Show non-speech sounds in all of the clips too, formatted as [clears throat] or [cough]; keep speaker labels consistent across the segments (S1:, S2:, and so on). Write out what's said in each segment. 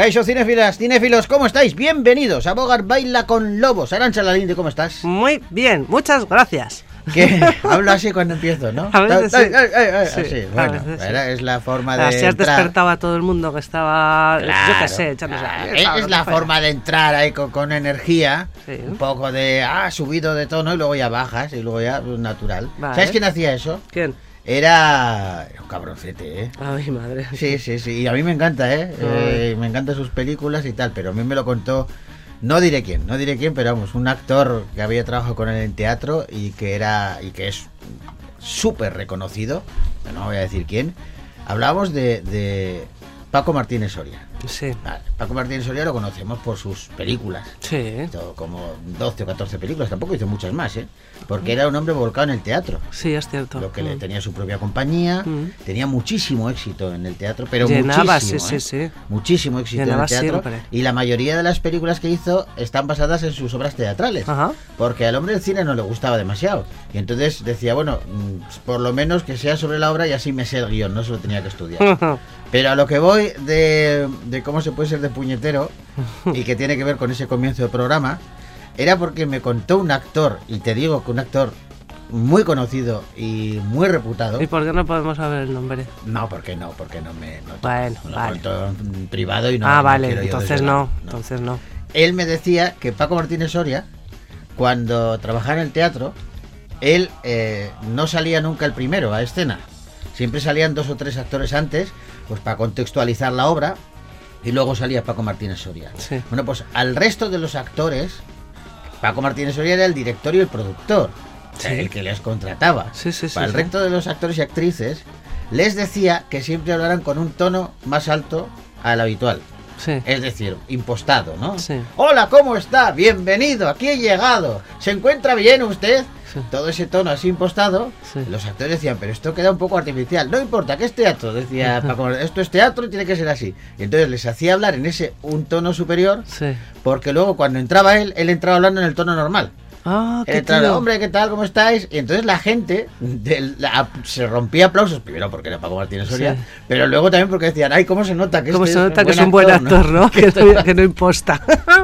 S1: Caixo cinéfilas, cinéfilos, ¿cómo estáis? Bienvenidos a Bogar Baila con Lobos. Arancha Lalinde, ¿cómo estás?
S2: Muy bien, muchas gracias.
S1: Que [laughs] hablo así cuando empiezo, ¿no?
S2: A veces
S1: Ay,
S2: sí.
S1: ay, ay,
S2: Sí,
S1: así,
S2: a
S1: bueno,
S2: veces sí.
S1: era- es la forma de
S2: Así has
S1: entrar.
S2: despertado a todo el mundo que estaba, yo qué sé, echándose
S1: claro, es, la
S2: fuera.
S1: forma de entrar ahí con, con energía,
S2: Sí.
S1: un poco de, ah, subido de tono y luego ya bajas y luego ya natural.
S2: Vale.
S1: ¿Sabes quién hacía eso?
S2: ¿Quién?
S1: Era, era un cabroncete, ¿eh?
S2: Ay, madre.
S1: Sí, sí, sí. Y a mí me encanta, ¿eh? Eh, Me encantan sus películas y tal, pero a mí me lo contó. No diré quién, no diré quién, pero vamos, un actor que había trabajado con él en teatro y que era y que es súper reconocido, no voy a decir quién. Hablábamos de, de Paco Martínez Soria.
S2: Sí,
S1: Paco Martínez Soria lo conocemos por sus películas.
S2: sí.
S1: Hizo como 12 o 14 películas, tampoco hizo muchas más, ¿eh? Porque era un hombre volcado en el teatro.
S2: Sí, es cierto.
S1: Lo que le
S2: Mm.
S1: tenía su propia compañía,
S2: Mm.
S1: tenía muchísimo éxito en el teatro, pero
S2: Llenaba,
S1: muchísimo,
S2: sí,
S1: ¿eh?
S2: sí, sí.
S1: muchísimo éxito
S2: Llenaba
S1: en el teatro.
S2: siempre.
S1: Y la mayoría de las películas que hizo están basadas en sus obras teatrales,
S2: Ajá.
S1: porque al hombre del cine no le gustaba demasiado. Y entonces decía, bueno, mm, por lo menos que sea sobre la obra y así me sé el guion, no se lo tenía que estudiar. [laughs] Pero a lo que voy de, de cómo se puede ser de puñetero y que tiene que ver con ese comienzo del programa, era porque me contó un actor, y te digo que un actor muy conocido y muy reputado.
S2: ¿Y por qué no podemos saber el nombre?
S1: No, porque no, porque no me. No,
S2: Bueno,
S1: me lo
S2: vale.
S1: contó en privado y no.
S2: ah,
S1: no
S2: vale, entonces no, entonces no.
S1: Él me decía que Paco Martínez Soria, cuando trabajaba en el teatro, él eh, no salía nunca el primero a escena. Siempre salían dos o tres actores antes, pues para contextualizar la obra, y luego salía Paco Martínez Soria.
S2: Sí.
S1: Bueno, pues al resto de los actores, Paco Martínez Soria era el director y el productor,
S2: Sí.
S1: el que les contrataba.
S2: Sí, sí.
S1: resto de los actores y actrices, les decía que siempre hablaran con un tono más alto al habitual.
S2: Sí.
S1: Es decir, impostado, ¿no?
S2: Sí.
S1: Hola, ¿cómo está? Bienvenido, aquí he llegado. ¿Se encuentra bien usted?
S2: Sí.
S1: Todo ese tono así impostado,
S2: Sí.
S1: los actores decían, pero esto queda un poco artificial. No importa, que es teatro, decía [laughs] Paco. Esto es teatro y tiene que ser así. Y entonces les hacía hablar en ese un tono superior,
S2: Sí.
S1: porque luego cuando entraba él, él entraba hablando en el tono normal.
S2: Ah,
S1: Él
S2: qué
S1: entraba,
S2: tío.
S1: hombre, ¿qué tal? ¿Cómo estáis? Y entonces la gente del- la- se rompía aplausos, primero porque era Paco Martínez Soria,
S2: Sí.
S1: pero luego también porque decían, ay, ¿cómo se nota que
S2: Cómo
S1: este
S2: se nota que es un
S1: buen
S2: actor, ¿no? [laughs] Que, no- que no imposta.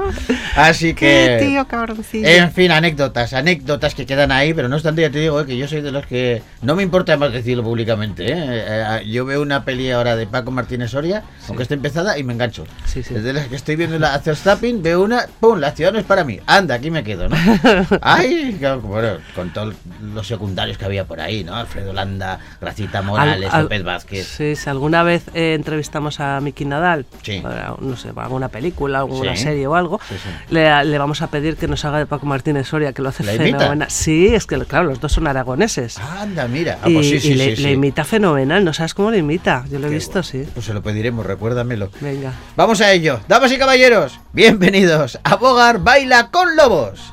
S2: [laughs]
S1: Así
S2: Qué
S1: que...
S2: tío cabroncillo.
S1: En fin, anécdotas, anécdotas que quedan ahí, pero no obstante, ya te digo eh, que yo soy de los que no me importa más decirlo públicamente. ¿eh? Eh, yo veo una peli ahora de Paco Martínez Soria, aunque esté empezada, y me engancho.
S2: Sí.
S1: Desde las que estoy viendo la hacer zapping, veo una, ¡pum! La ciudad no es para mí. Anda, aquí me quedo, ¿no? [laughs] Ay, claro, bueno, con todos los secundarios que había por ahí, ¿no? Alfredo Landa, Gracita Morales,
S2: Al- al-
S1: López Vázquez.
S2: Sí, si alguna vez eh, entrevistamos a Miki Nadal,
S1: Sí.
S2: para, no sé, para alguna película, alguna
S1: Sí.
S2: serie o algo,
S1: Sí.
S2: Le, le vamos a pedir que nos haga de Paco Martínez Soria, que lo hace fenomenal. Sí, es que claro, los dos son aragoneses.
S1: Anda, mira. Ah,
S2: y
S1: pues sí, sí,
S2: y le, imita fenomenal, no sabes cómo le imita. Yo lo he visto,
S1: bueno.
S2: sí.
S1: Pues se lo pediremos, recuérdamelo.
S2: Venga.
S1: Vamos a ello. Damas y caballeros, bienvenidos a Bogar Baila con Lobos.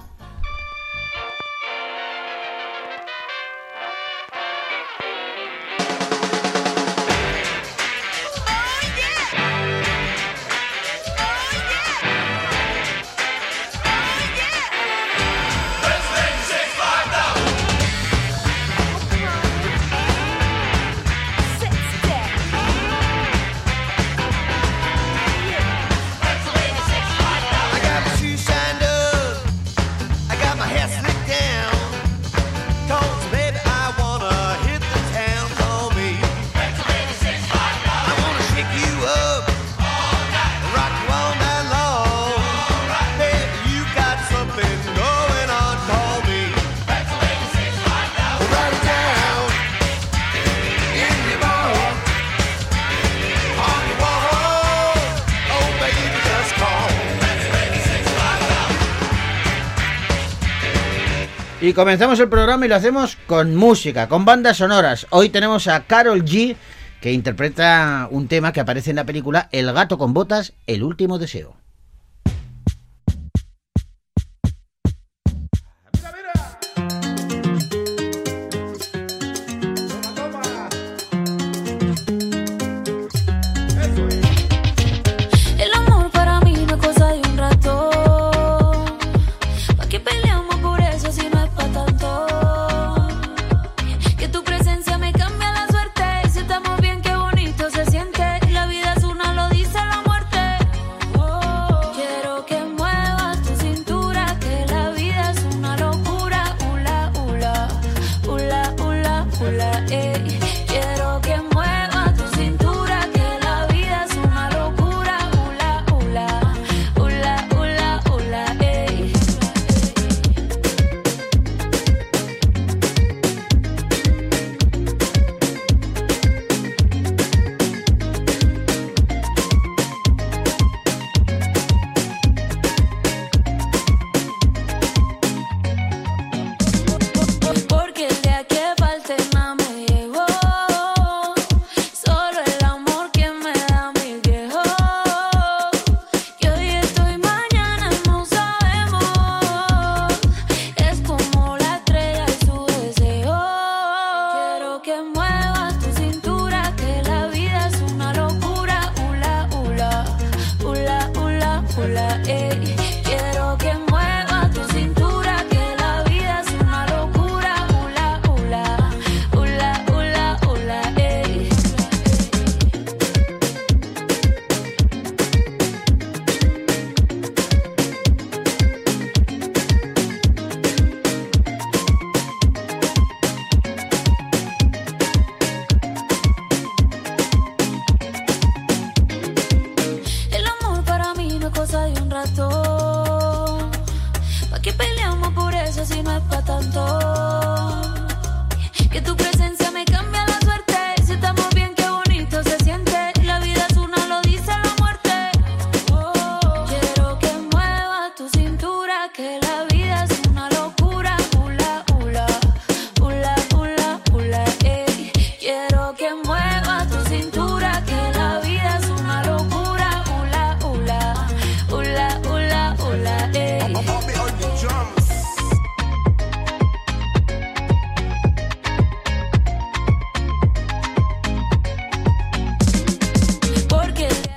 S1: Y comenzamos el programa y lo hacemos con música, con bandas sonoras. Hoy tenemos a Carol G, que interpreta un tema que aparece en la película El gato con botas, el último deseo.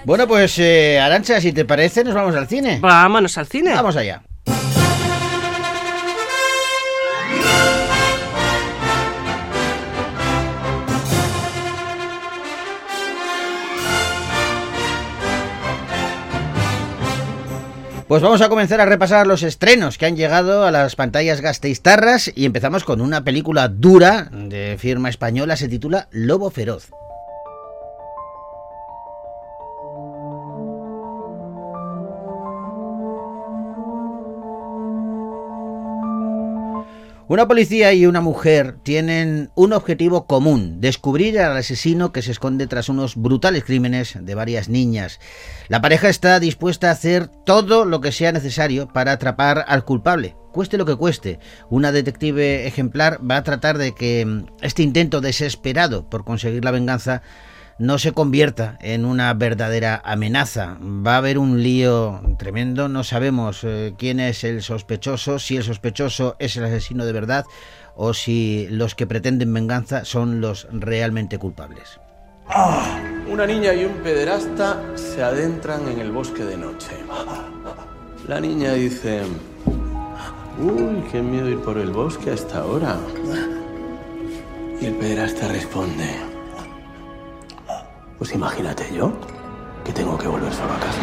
S1: Bueno, pues eh, Arancha, si te parece, nos vamos al cine.
S2: Vámonos al cine.
S1: Vamos allá. Pues vamos a comenzar a repasar los estrenos que han llegado a las pantallas gasteiztarras y empezamos con una película dura de firma española, se titula Lobo Feroz. Una policía y una mujer tienen un objetivo común, descubrir al asesino que se esconde tras unos brutales crímenes de varias niñas. La pareja está dispuesta a hacer todo lo que sea necesario para atrapar al culpable, cueste lo que cueste. Una detective ejemplar va a tratar de que mm, este intento desesperado por conseguir la venganza no se convierta en una verdadera amenaza. Va a haber un lío tremendo, no sabemos eh, quién es el sospechoso, si el sospechoso es el asesino de verdad o si los que pretenden venganza son los realmente culpables.
S3: Una niña y un pederasta se adentran en el bosque de noche. La niña dice, uy, qué miedo ir por el bosque a esta hora. Y el pederasta responde, pues imagínate yo que tengo que volver solo a casa.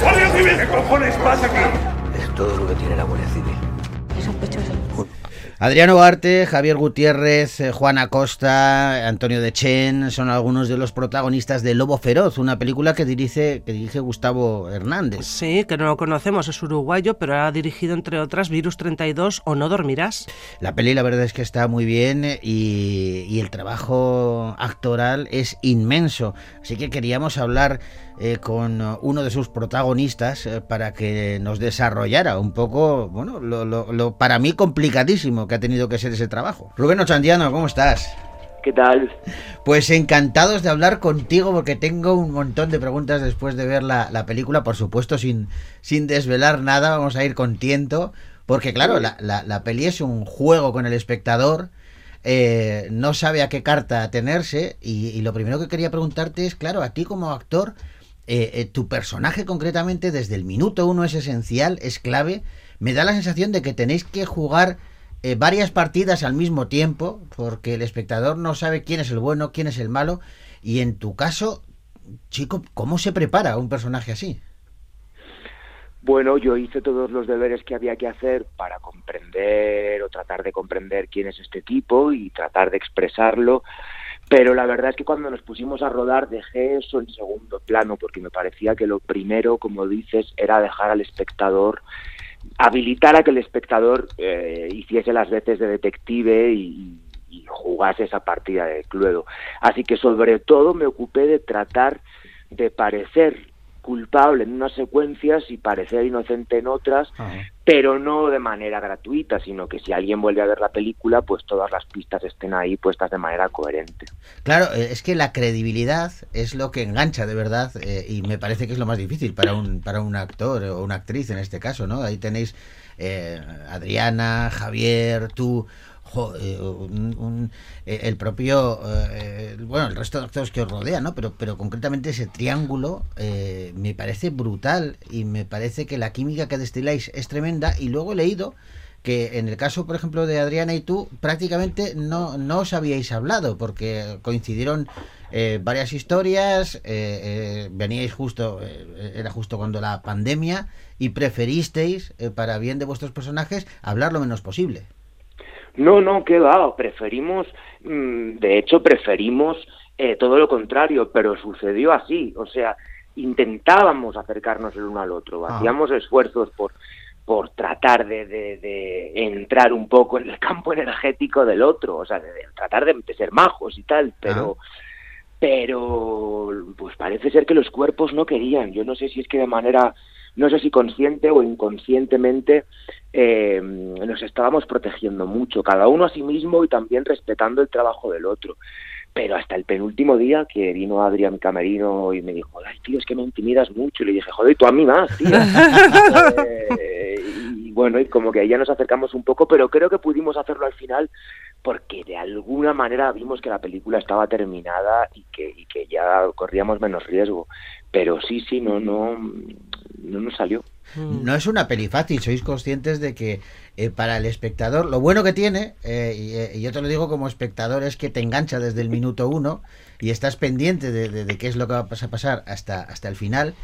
S4: ¡Guardia Civil! ¿Qué cojones pasa aquí?
S5: Es todo lo que tiene la Guardia Civil.
S1: Adriano Arte, Javier Gutiérrez, eh, Juan Acosta, Antonio Dechen son algunos de los protagonistas de Lobo Feroz, una película que dirige, que dirige Gustavo Hernández.
S2: Sí, que no lo conocemos, es uruguayo, pero ha dirigido entre otras Virus 32 o No Dormirás.
S1: La peli la verdad es que está muy bien eh, y, y el trabajo actoral es inmenso. Así que queríamos hablar eh, con eh, uno de sus protagonistas eh, para que nos desarrollara un poco, bueno, lo, lo- lo para mí complicadísimo que ha tenido que ser ese trabajo. Rubén Ochandiano, ¿cómo estás?
S6: ¿Qué tal?
S1: Pues encantados de hablar contigo porque tengo un montón de preguntas después de ver la, la película, por supuesto sin, sin desvelar nada, vamos a ir con tiento, porque claro, la, la- la peli es un juego con el espectador, eh, no sabe a qué carta atenerse y, y lo primero que quería preguntarte es, claro, a ti como actor, eh, eh, tu personaje concretamente desde el minuto uno es esencial, es clave, me da la sensación de que tenéis que jugar eh, varias partidas al mismo tiempo, porque el espectador no sabe quién es el bueno, quién es el malo, y en tu caso, chico, ¿cómo se prepara un personaje así?
S6: Bueno, yo hice todos los deberes que había que hacer para comprender o tratar de comprender quién es este tipo y tratar de expresarlo, pero la verdad es que cuando nos pusimos a rodar dejé eso en segundo plano porque me parecía que lo primero, como dices, era dejar al espectador, habilitar a que el espectador eh, hiciese las veces de detective y, y jugase esa partida de Cluedo. Así que sobre todo me ocupé de tratar de parecer culpable en unas secuencias y parecer inocente en otras, pero no de manera gratuita, sino que si alguien vuelve a ver la película, pues todas las pistas estén ahí puestas de manera coherente.
S1: Claro, eh, es que la credibilidad es lo que engancha de verdad eh, y me parece que es lo más difícil para un, para un actor o una actriz en este caso, ¿no? Ahí tenéis eh, Adriana, Javier, tú, eh, un- eh, el propio, eh, bueno, el resto de actores que os rodean, ¿no? Pero, pero concretamente ese triángulo eh, me parece brutal y me parece que la química que destiláis es tremenda y luego he leído que en el caso, por ejemplo, de Adriana y tú, prácticamente no, no os habíais hablado, porque coincidieron eh, varias historias, eh, eh, veníais justo, era justo cuando la pandemia, y preferisteis, para bien de vuestros personajes, hablar lo menos posible.
S6: No, no, qué va, preferimos, mm, de hecho preferimos eh, todo lo contrario, pero sucedió así, o sea, intentábamos acercarnos el uno al otro,
S1: Ah.
S6: hacíamos esfuerzos por por tratar de, de- de entrar un poco en el campo energético del otro, o sea, de, de tratar de, de ser majos y tal, pero pero pues parece ser que los cuerpos no querían. Yo no sé si es que de manera, no sé si consciente o inconscientemente eh, nos estábamos protegiendo mucho, cada uno a sí mismo y también respetando el trabajo del otro. Pero hasta el penúltimo día que vino Adrián Camerino y me dijo, ay tío, es que me intimidas mucho. Y le dije, joder, y tú a mí más, tío. [laughs] Eh, y bueno, y como que ahí ya nos acercamos un poco, pero creo que pudimos hacerlo al final porque de alguna manera vimos que la película estaba terminada y que, y que ya corríamos menos riesgo. Pero sí, sí, no, no, no nos salió.
S1: No es una peli fácil, sois conscientes de que eh, para el espectador, lo bueno que tiene, eh, y, eh, y yo te lo digo como espectador, es que te engancha desde el minuto uno y estás pendiente de, de- de qué es lo que va a pas- a pasar hasta, hasta el final.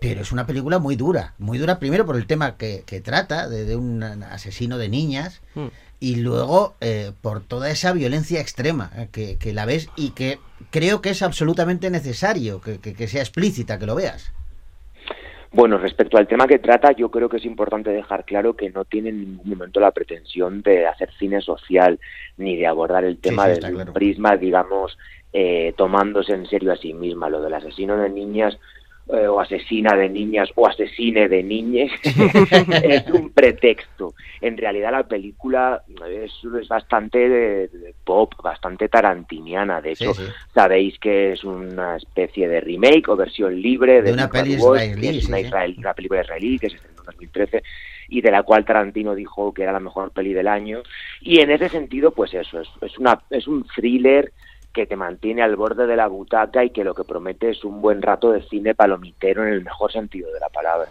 S1: Pero es una película muy dura, muy dura primero por el tema que, que trata, de, de un asesino de niñas,
S2: Mm.
S1: y luego eh, por toda esa violencia extrema eh, que, que la ves y que creo que es absolutamente necesario que, que- que sea explícita, que lo veas.
S6: Bueno, respecto al tema que trata, yo creo que es importante dejar claro que no tiene en ningún momento la pretensión de hacer cine social ni de abordar el tema
S1: sí,
S6: desde
S1: está
S6: un prisma, digamos, eh, tomándose en serio a sí misma. Lo del asesino de niñas eh, o asesina de niñas o asesine de niñes [laughs] es un pretexto. En realidad la película es, es bastante de- de pop, bastante tarantiniana. De hecho,
S1: sí.
S6: sabéis que es una especie de remake o versión libre de,
S1: De una peli israelí,
S6: es una,
S1: sí, sí.
S6: israel- una película israelí que se estrenó en 2013 y de la cual Tarantino dijo que era la mejor peli del año. Y en ese sentido, pues eso, es, es, una, es un thriller que te mantiene al borde de la butaca y que lo que promete es un buen rato de cine palomitero en el mejor sentido de la palabra.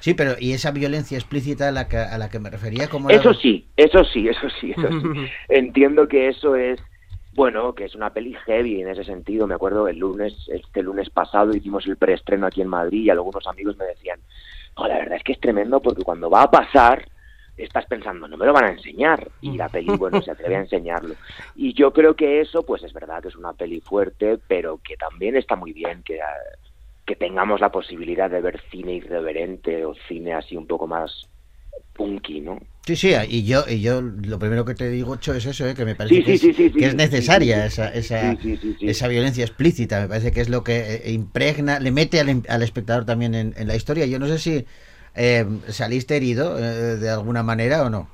S1: Sí, pero y esa violencia explícita a la que, a la que me refería, como la-
S6: Eso sí, eso sí, eso sí, eso sí. Entiendo que eso es, bueno, que es una peli heavy en ese sentido. Me acuerdo el lunes, este lunes pasado hicimos el preestreno aquí en Madrid y algunos amigos me decían, oh, la verdad es que es tremendo porque cuando va a pasar estás pensando, no me lo van a enseñar. Y la peli, [laughs] bueno, se atreve a enseñarlo. Y yo creo que eso, pues es verdad que es una peli fuerte, pero que también está muy bien que, ah, que tengamos la posibilidad de ver cine irreverente o cine así un poco más punky, ¿no?
S1: Sí, sí, y yo, y yo lo primero que te digo, Cho, es eso, ¿eh? que me parece
S6: Sí,
S1: que,
S6: sí,
S1: es,
S6: sí, sí,
S1: que es
S6: sí,
S1: necesaria esa, esa, esa violencia explícita, me parece que es lo que eh, impregna, le mete al, al espectador también en, en la historia. Yo no sé si eh, saliste herido eh, de alguna manera o no.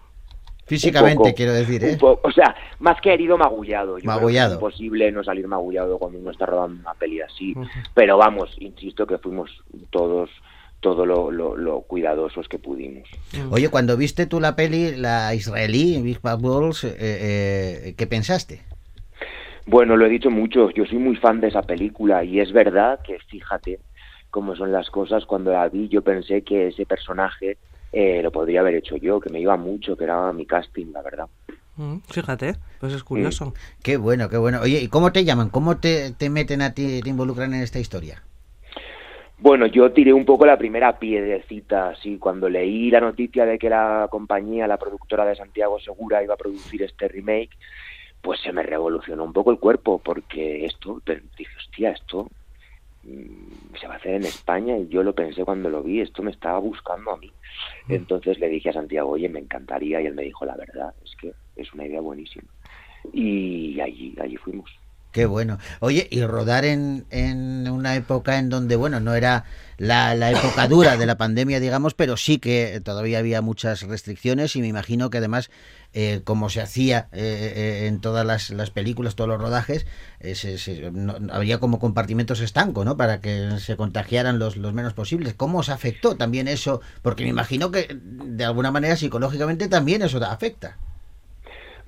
S1: Físicamente,
S6: poco,
S1: quiero decir, ¿eh?
S6: o sea, más que herido, magullado. Yo creo que
S1: Magullado.
S6: es imposible no salir magullado cuando uno está rodando una peli así. Pero vamos, insisto que fuimos todos todo lo, lo, lo cuidadosos que pudimos.
S1: Oye, cuando viste tú la peli, la israelí, Big Bad Wolves, eh, eh, ¿qué pensaste?
S6: Bueno, lo he dicho mucho, yo soy muy fan de esa película y es verdad que fíjate cómo son las cosas, cuando la vi yo pensé que ese personaje eh, lo podría haber hecho yo, que me iba mucho, que era mi casting, la verdad.
S2: Mm, Fíjate, pues es curioso.
S1: Qué bueno, qué bueno. Oye, ¿y cómo te llaman? ¿Cómo te, te meten a ti, te involucran en esta historia?
S6: Bueno, yo tiré un poco la primera piedrecita, así, cuando leí la noticia de que la compañía, la productora de Santiago Segura, iba a producir este remake, pues se me revolucionó un poco el cuerpo, porque esto, dije, hostia, esto se va a hacer en España, y yo lo pensé cuando lo vi, esto me estaba buscando a mí. Entonces le dije a Santiago, oye, me encantaría, y él me dijo, la verdad, es que es una idea buenísima. Y allí, allí fuimos.
S1: Qué bueno. Oye, y rodar en, en una época en donde, bueno, no era la, la época dura de la pandemia, digamos, pero sí que todavía había muchas restricciones y me imagino que además, eh, como se hacía eh, eh, en todas las, las películas, todos los rodajes, eh, se- se- no- había como compartimentos estancos, ¿no? Para que se contagiaran los, los menos posibles. ¿Cómo os afectó también eso? Porque me imagino que de alguna manera psicológicamente también eso afecta.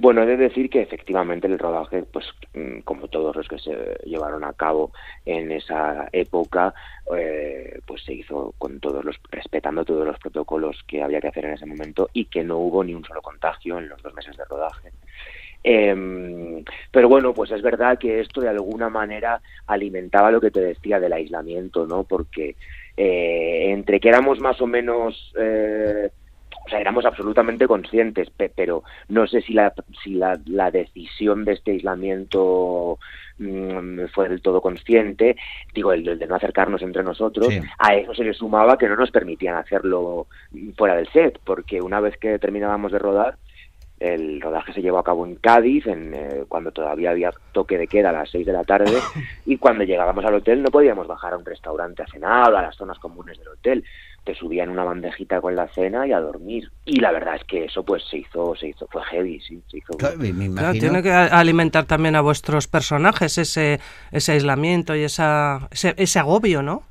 S6: Bueno, he de decir que efectivamente el rodaje, pues mm, como todos los que se llevaron a cabo en esa época, eh, pues se hizo con todos los respetando todos los protocolos que había que hacer en ese momento y que no hubo ni un solo contagio en los dos meses de rodaje. Em, pero bueno, pues es verdad que esto de alguna manera alimentaba lo que te decía del aislamiento, ¿no? Porque eh, entre que éramos más o menos eh, O sea, éramos absolutamente conscientes, pe- pero no sé si la, si la, la decisión de este aislamiento mm, fue del todo consciente, digo, el, el de no acercarnos entre nosotros,
S1: Sí.
S6: a eso se le sumaba que no nos permitían hacerlo fuera del set, porque una vez que terminábamos de rodar, el rodaje se llevó a cabo en Cádiz, en, eh, cuando todavía había toque de queda a las 6 de la tarde, [laughs] y cuando llegábamos al hotel no podíamos bajar a un restaurante a cenar o a las zonas comunes del hotel. Te subían una bandejita con la cena y a dormir. Y la verdad es que eso pues se hizo, se hizo, fue heavy, sí, se hizo.
S1: Claro, me me
S2: Claro,
S1: imagino.
S2: tiene que alimentar también a vuestros personajes ese, ese aislamiento y esa, ese, ese agobio, ¿no?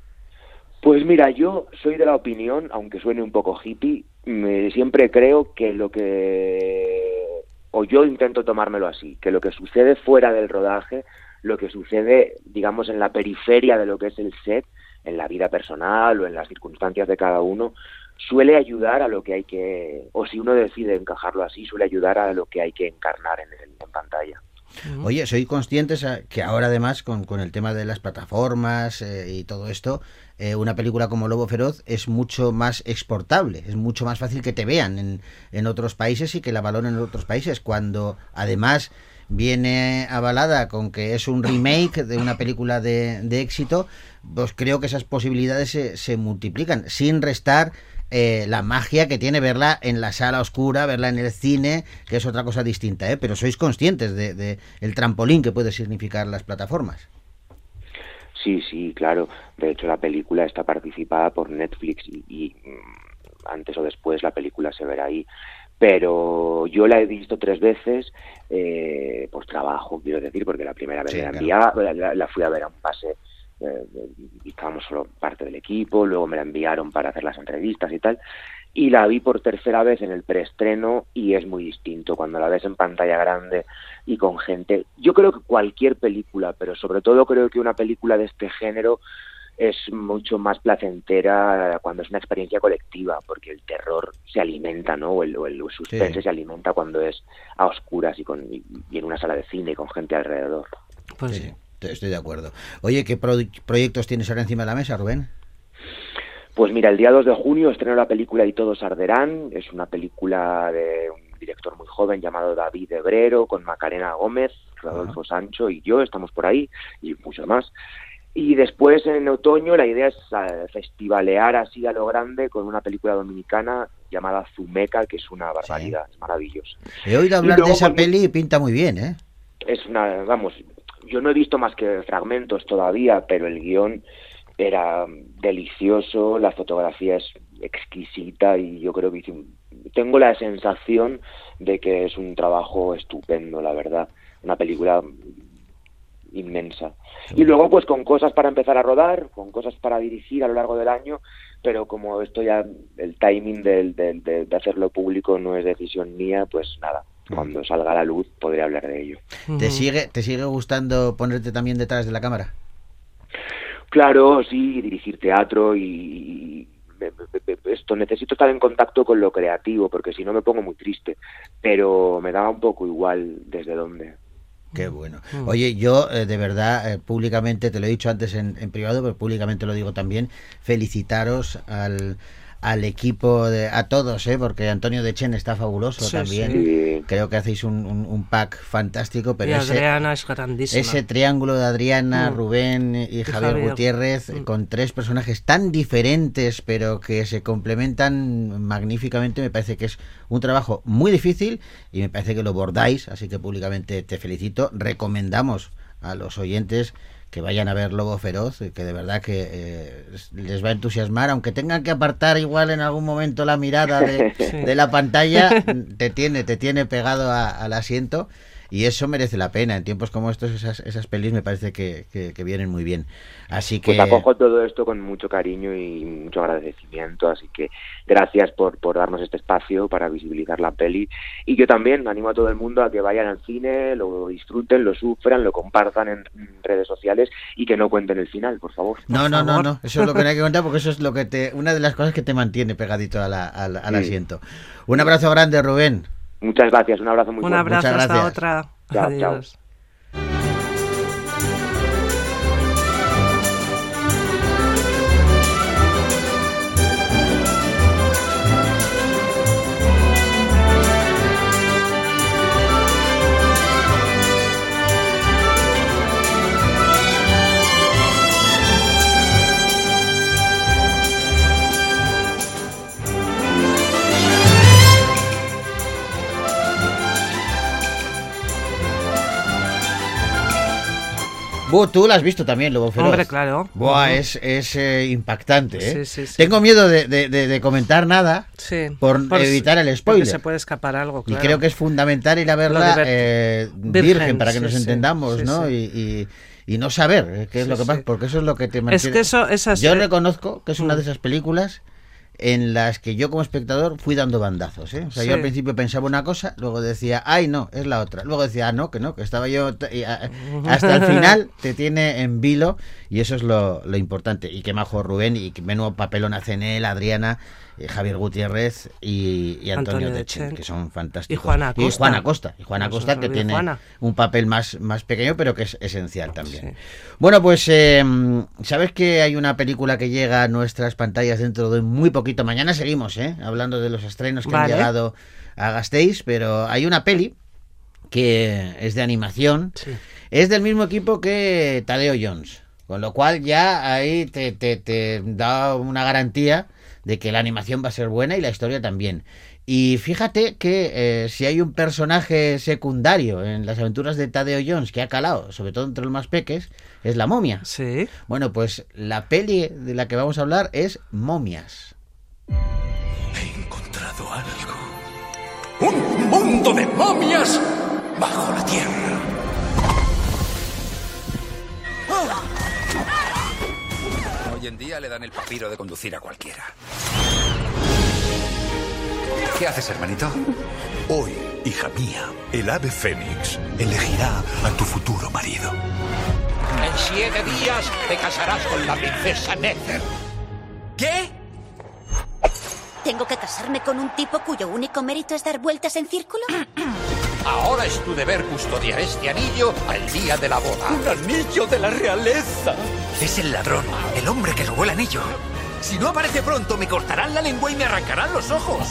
S6: Pues mira, yo soy de la opinión, aunque suene un poco hippie, me- siempre creo que lo que, o yo intento tomármelo así, que lo que sucede fuera del rodaje, lo que sucede, digamos, en la periferia de lo que es el set, en la vida personal o en las circunstancias de cada uno, suele ayudar a lo que hay que, o si uno decide encajarlo así, suele ayudar a lo que hay que encarnar en, el- en pantalla.
S1: Oye, soy conscientes a- que ahora además con, con el tema de las plataformas eh, y todo esto, eh, una película como Lobo Feroz es mucho más exportable, es mucho más fácil que te vean en, en otros países y que la valoren en otros países, cuando además viene avalada con que es un remake de una película de, de éxito, pues creo que esas posibilidades se, se multiplican, sin restar eh, la magia que tiene verla en la sala oscura, verla en el cine, que es otra cosa distinta, ¿eh? pero sois conscientes de, de el trampolín que puede significar las plataformas.
S6: Sí, sí, claro. De hecho, la película está participada por Netflix y, y, mm, antes o después la película se verá ahí. Pero yo la he visto tres veces eh, por trabajo, quiero decir, porque la primera vez
S1: Sí,
S6: la, enviaba- la, la- la fui a ver a un pase eh, estábamos solo parte del equipo, luego me la enviaron para hacer las entrevistas y tal. Y la vi por tercera vez en el preestreno y es muy distinto cuando la ves en pantalla grande y con gente. Yo creo que cualquier película, pero sobre todo creo que una película de este género es mucho más placentera cuando es una experiencia colectiva, porque el terror se alimenta, ¿no? O el, o el suspense
S1: Sí.
S6: se alimenta cuando es a oscuras y, con, y, en una sala de cine y con gente alrededor.
S2: Pues
S1: Sí, estoy de acuerdo. Oye, ¿qué pro- proyectos tienes ahora encima de la mesa, Rubén?
S6: Pues mira, el día 2 de junio estreno la película Y todos arderán. Es una película de un director muy joven llamado David Hebrero, con Macarena Gómez, Rodolfo Sancho y yo, estamos por ahí, y muchos más. Y después en otoño la idea es eh, festivalear así a lo grande con una película dominicana llamada Zumeca, que es una barbaridad, es maravillosa.
S1: He oído hablar de esa peli y pinta muy bien, ¿eh?
S6: es una, vamos, yo no he visto más que fragmentos todavía, pero el guion era delicioso, la fotografía es exquisita y yo creo que tengo la sensación de que es un trabajo estupendo, la verdad, una película inmensa. Y luego pues con cosas para empezar a rodar, con cosas para dirigir a lo largo del año, pero como esto ya, el timing del- del- de, de hacerlo público no es decisión mía, pues nada, cuando salga a la luz podré hablar de ello.
S1: ¿Te sigue, ¿Te sigue gustando ponerte también detrás de la cámara?
S6: Claro, sí, dirigir teatro y, y- me- me- me- esto necesito estar en contacto con lo creativo porque si no me pongo muy triste, pero me daba un poco igual desde dónde.
S1: Qué bueno. Oye, yo eh, de verdad, eh, públicamente, te lo he dicho antes en, en privado, pero públicamente lo digo también, felicitaros al, al equipo, de, a todos, ¿eh? porque Antonio de Chen está fabuloso
S2: Sí,
S1: también.
S6: Sí.
S1: Creo que hacéis un, un- un pack fantástico, pero
S2: y
S1: ese,
S2: Adriana es grandísima.
S1: ese triángulo de Adriana,
S2: Mm.
S1: Rubén y, Javier,
S2: Javier.
S1: Gutiérrez,
S2: Mm.
S1: con tres personajes tan diferentes, pero que se complementan magníficamente, me parece que es un trabajo muy difícil y me parece que lo bordáis, así que públicamente te felicito. Recomendamos a los oyentes que vayan a ver Lobo Feroz, eh, que de verdad que eh, les va a entusiasmar, aunque tengan que apartar igual en algún momento la mirada de, [laughs]
S2: Sí.
S1: de la pantalla, te tiene, te tiene pegado a- al asiento y eso merece la pena. En tiempos como estos, esas, esas pelis me parece que, que- que vienen muy bien. Así que...
S6: Pues acojo todo esto con mucho cariño y mucho agradecimiento, así que gracias por, por darnos este espacio para visibilizar la peli. Y yo también animo a todo el mundo a que vayan al cine, lo disfruten, lo sufran, lo compartan en redes sociales y que no cuenten el final, por favor.
S1: No, no, no,
S2: favor.
S1: no. Eso es lo que no hay que contar porque eso es lo que te, una de las cosas que te mantiene pegadito a la- al, al
S6: Sí.
S1: asiento. Un abrazo grande, Rubén.
S6: Muchas gracias, un abrazo muy
S2: Un
S6: fuerte.
S2: abrazo,
S1: Muchas
S2: hasta otra.
S6: Chao, chao.
S1: Bu, tú la has visto también, Lobo Feroz.
S2: Hombre, claro.
S1: Buah, es, es eh, impactante, ¿eh?
S2: Sí, sí, sí.
S1: Tengo miedo de, de- comentar nada por,
S2: Por-
S1: evitar el spoiler.
S2: se puede escapar algo,
S1: Y creo que es fundamental ir a verla eh, virgen,
S2: Virgen,
S1: para que nos entendamos, ¿no? Y, y- y no saber eh, qué es
S2: Sí,
S1: lo que pasa,
S2: sí.
S1: porque eso es lo que te
S2: Es
S1: mantiene.
S2: que eso, esas...
S1: Yo
S2: eh,
S1: reconozco que es una
S2: Mm.
S1: de esas películas en las que yo como espectador fui dando bandazos. ¿eh? O sea, yo al principio pensaba una cosa, luego decía, ay, no, es la otra. Luego decía, ah, no, que no, que estaba yo... hasta el final [laughs] te tiene en vilo y eso es lo, lo importante. Y que majo Rubén y que menudo papelón hacen él, Adriana, Javier Gutiérrez y, y Antonio,
S2: Antonio
S1: Dechen, que son fantásticos.
S2: Y Juana
S1: Y
S2: Acosta.
S1: Juana. Y Juana
S2: No se
S1: Costa
S2: nos
S1: que tiene
S2: Juana.
S1: un papel más, más pequeño, pero que es esencial también.
S2: Sí.
S1: Bueno, pues eh, sabes que hay una película que llega a nuestras pantallas dentro de muy poquito. Mañana seguimos, ¿eh? Hablando de los estrenos que
S2: Vale.
S1: han llegado a Gasteiz, pero hay una peli que es de animación.
S2: Sí.
S1: Es del mismo equipo que Tadeo Jones. Con lo cual ya ahí te, te- te da una garantía de que la animación va a ser buena y la historia también. Y fíjate que eh, si hay un personaje secundario en las aventuras de Tadeo Jones que ha calado, sobre todo entre los más peques, es la momia.
S2: Sí.
S1: Bueno, pues la peli de la que vamos a hablar es Momias.
S4: He encontrado algo. ¡Un mundo de momias bajo la tierra!
S7: Hoy en día le dan el papiro de conducir a cualquiera. ¿Qué haces, hermanito?
S4: Hoy, hija mía, el ave fénix elegirá a tu futuro marido.
S7: En siete días te casarás con la princesa Nether. ¿Qué?
S8: ¿Tengo que casarme con un tipo cuyo único mérito es dar vueltas en círculo? [clears throat]
S7: Ahora es tu deber custodiar este anillo al día de la boda.
S4: ¡Un anillo de la realeza!
S7: Es el ladrón, el hombre que robó el anillo. Si no aparece pronto, me cortarán la lengua y me arrancarán los ojos.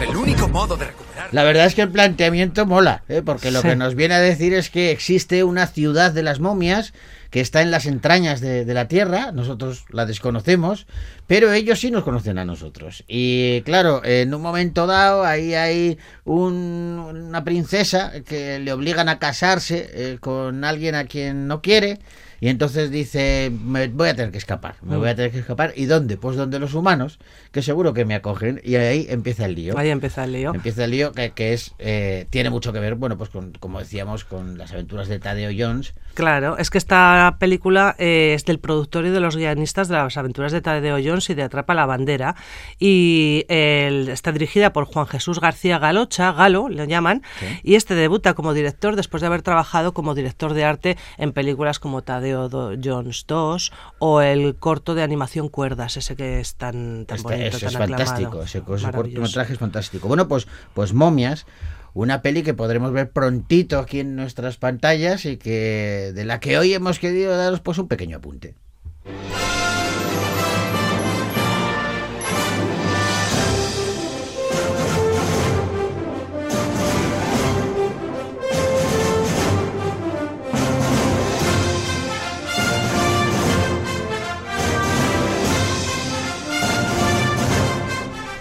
S7: El único modo de recuperar.
S1: La verdad es que el planteamiento mola, ¿eh? porque lo
S2: Sí.
S1: que nos viene a decir es que existe una ciudad de las momias que está en las entrañas de, la Tierra, nosotros la desconocemos, pero ellos sí nos conocen a nosotros. Y claro, en un momento dado ahí hay un- una princesa que le obligan a casarse eh, con alguien a quien no quiere. Y entonces dice, me voy a tener que escapar, me voy a tener que escapar. ¿Y dónde? Pues donde los humanos, que seguro que me acogen. Y ahí empieza el lío.
S2: Ahí empieza el lío.
S1: Empieza el lío que, que es eh, tiene mucho que ver, bueno, pues con, como decíamos, con las aventuras de Tadeo Jones.
S2: Claro, es que esta película eh, es del productor y de los guionistas de las aventuras de Tadeo Jones y de Atrapa la Bandera. Y el- está dirigida por Juan Jesús García Galocha, Galo, le llaman. Y este debuta como director después de haber trabajado como director de arte en películas como Tadeo Jones 2 o el corto de animación Cuerdas, ese que es tan, tan
S1: Esta-
S2: bonito,
S1: eso
S2: tan
S1: es
S2: aclamado.
S1: fantástico, ese, ese cortometraje es fantástico. Bueno, pues, pues Momias, una peli que podremos ver prontito aquí en nuestras pantallas y que de la que hoy hemos querido daros pues un pequeño apunte.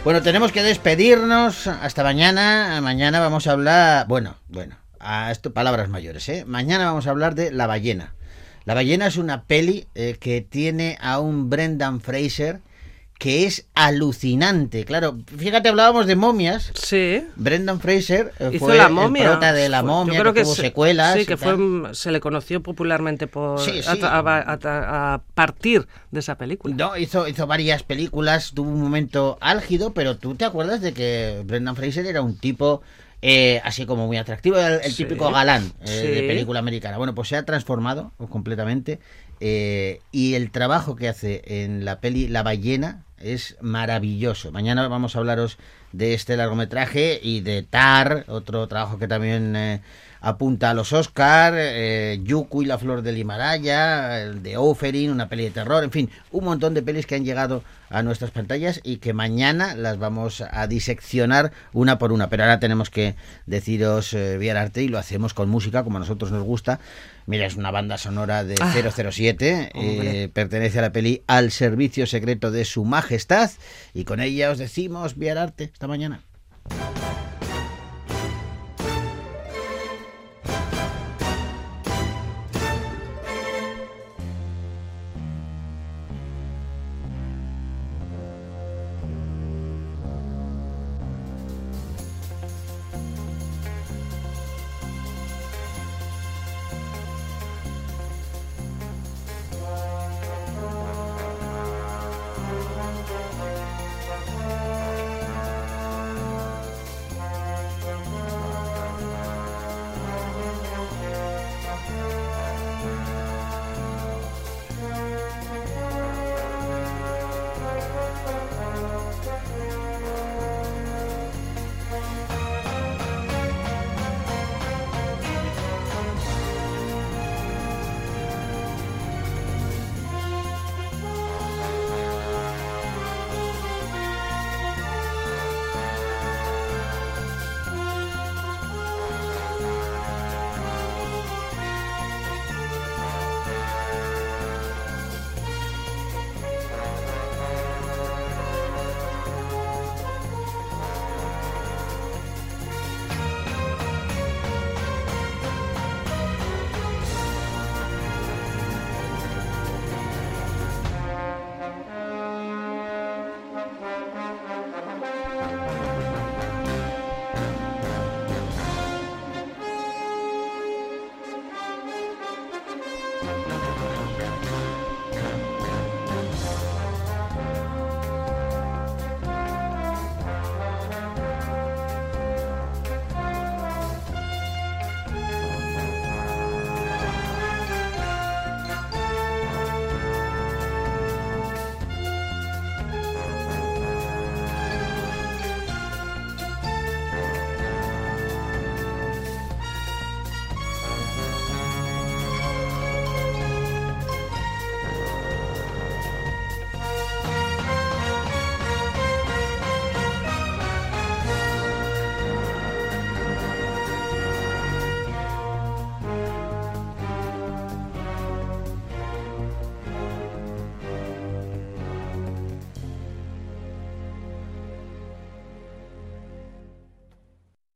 S1: Bueno, tenemos que despedirnos. Hasta mañana. Mañana vamos a hablar. Bueno, bueno, a esto palabras mayores, ¿eh? Mañana vamos a hablar de La ballena. La ballena es una peli eh, que tiene a un Brendan Fraser que es alucinante. Claro, fíjate, hablábamos de momias.
S2: Sí.
S1: Brendan Fraser eh,
S2: Hizo
S1: fue
S2: la momia.
S1: el prota de la momia,
S2: yo creo
S1: que,
S2: que
S1: tuvo
S2: se-
S1: secuelas.
S2: Sí, que fue, se le conoció popularmente por
S1: Sí, sí.
S2: A, tra- a- a tra- a partir de esa película.
S1: No, hizo, hizo varias películas, tuvo un momento álgido, pero tú te acuerdas de que Brendan Fraser era un tipo eh, así como muy atractivo, el, el
S2: Sí.
S1: típico galán eh,
S2: Sí.
S1: de película americana. Bueno, pues se ha transformado completamente eh, y el trabajo que hace en la peli La ballena es maravilloso. Mañana vamos a hablaros de este largometraje y de Tar, otro trabajo que también eh, apunta a los Oscar, eh, Yuku y la flor del Himalaya, el de Oferin, una peli de terror, en fin, un montón de pelis que han llegado a nuestras pantallas y que mañana las vamos a diseccionar una por una. Pero ahora tenemos que deciros eh, Viar Arte y lo hacemos con música como a nosotros nos gusta. Mira, es una banda sonora de
S2: Ah,
S1: 007,
S2: hombre.
S1: eh, pertenece a la peli Al Servicio Secreto de Su Majestad y con ella os decimos Viar Arte esta mañana.